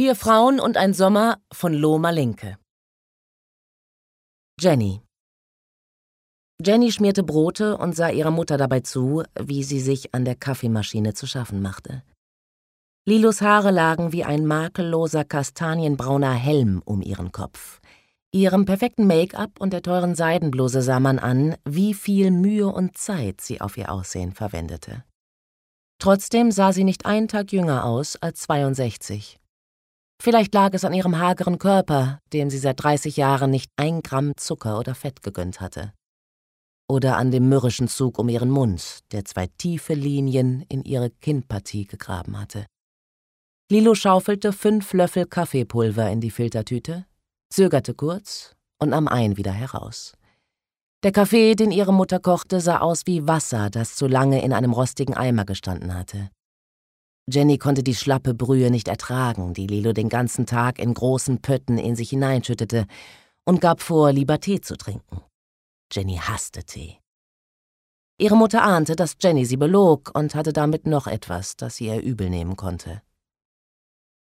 Vier Frauen und ein Sommer von Loma Linke. Jenny. Jenny schmierte Brote und sah ihrer Mutter dabei zu, wie sie sich an der Kaffeemaschine zu schaffen machte. Lilos Haare lagen wie ein makelloser kastanienbrauner Helm um ihren Kopf. Ihrem perfekten Make-up und der teuren Seidenbluse sah man an, wie viel Mühe und Zeit sie auf ihr Aussehen verwendete. Trotzdem sah sie nicht einen Tag jünger aus als 62. Vielleicht lag es an ihrem hageren Körper, dem sie seit 30 Jahren nicht ein Gramm Zucker oder Fett gegönnt hatte. Oder an dem mürrischen Zug um ihren Mund, der zwei tiefe Linien in ihre Kinnpartie gegraben hatte. Lilo schaufelte fünf Löffel Kaffeepulver in die Filtertüte, zögerte kurz und nahm einen wieder heraus. Der Kaffee, den ihre Mutter kochte, sah aus wie Wasser, das zu lange in einem rostigen Eimer gestanden hatte. Jenny konnte die schlappe Brühe nicht ertragen, die Lilo den ganzen Tag in großen Pötten in sich hineinschüttete, und gab vor, lieber Tee zu trinken. Jenny hasste Tee. Ihre Mutter ahnte, dass Jenny sie belog und hatte damit noch etwas, das sie ihr übel nehmen konnte.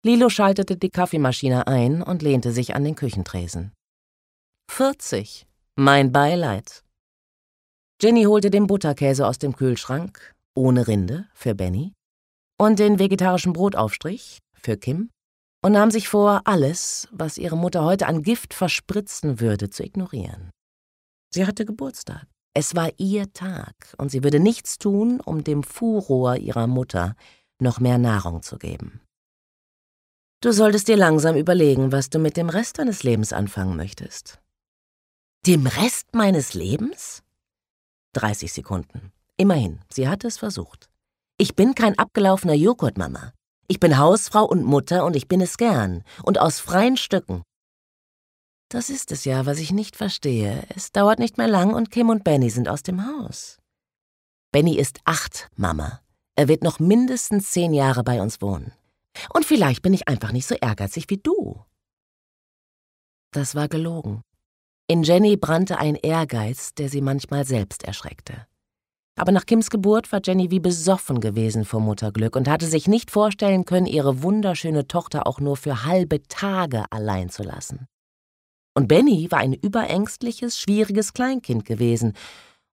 Lilo schaltete die Kaffeemaschine ein und lehnte sich an den Küchentresen. 40. Mein Beileid. Jenny holte den Butterkäse aus dem Kühlschrank, ohne Rinde, für Benny, und den vegetarischen Brotaufstrich für Kim und nahm sich vor, alles, was ihre Mutter heute an Gift verspritzen würde, zu ignorieren. Sie hatte Geburtstag. Es war ihr Tag, und sie würde nichts tun, um dem Furor ihrer Mutter noch mehr Nahrung zu geben. Du solltest dir langsam überlegen, was du mit dem Rest deines Lebens anfangen möchtest. Dem Rest meines Lebens? 30 Sekunden. Immerhin, sie hatte es versucht. Ich bin kein abgelaufener Joghurt, Mama. Ich bin Hausfrau und Mutter und ich bin es gern. Und aus freien Stücken. Das ist es ja, was ich nicht verstehe. Es dauert nicht mehr lang und Kim und Benny sind aus dem Haus. Benny ist acht, Mama. Er wird noch mindestens zehn Jahre bei uns wohnen. Und vielleicht bin ich einfach nicht so ehrgeizig wie du. Das war gelogen. In Jenny brannte ein Ehrgeiz, der sie manchmal selbst erschreckte. Aber nach Kims Geburt war Jenny wie besoffen gewesen vor Mutterglück und hatte sich nicht vorstellen können, ihre wunderschöne Tochter auch nur für halbe Tage allein zu lassen. Und Benny war ein überängstliches, schwieriges Kleinkind gewesen,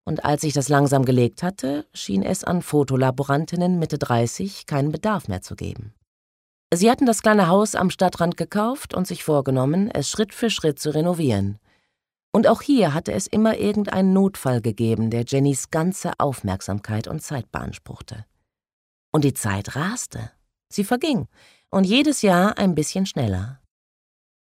und als sich das langsam gelegt hatte, schien es an Fotolaborantinnen Mitte 30 keinen Bedarf mehr zu geben. Sie hatten das kleine Haus am Stadtrand gekauft und sich vorgenommen, es Schritt für Schritt zu renovieren. Und auch hier hatte es immer irgendeinen Notfall gegeben, der Jennys ganze Aufmerksamkeit und Zeit beanspruchte. Und die Zeit raste. Sie verging. Und jedes Jahr ein bisschen schneller.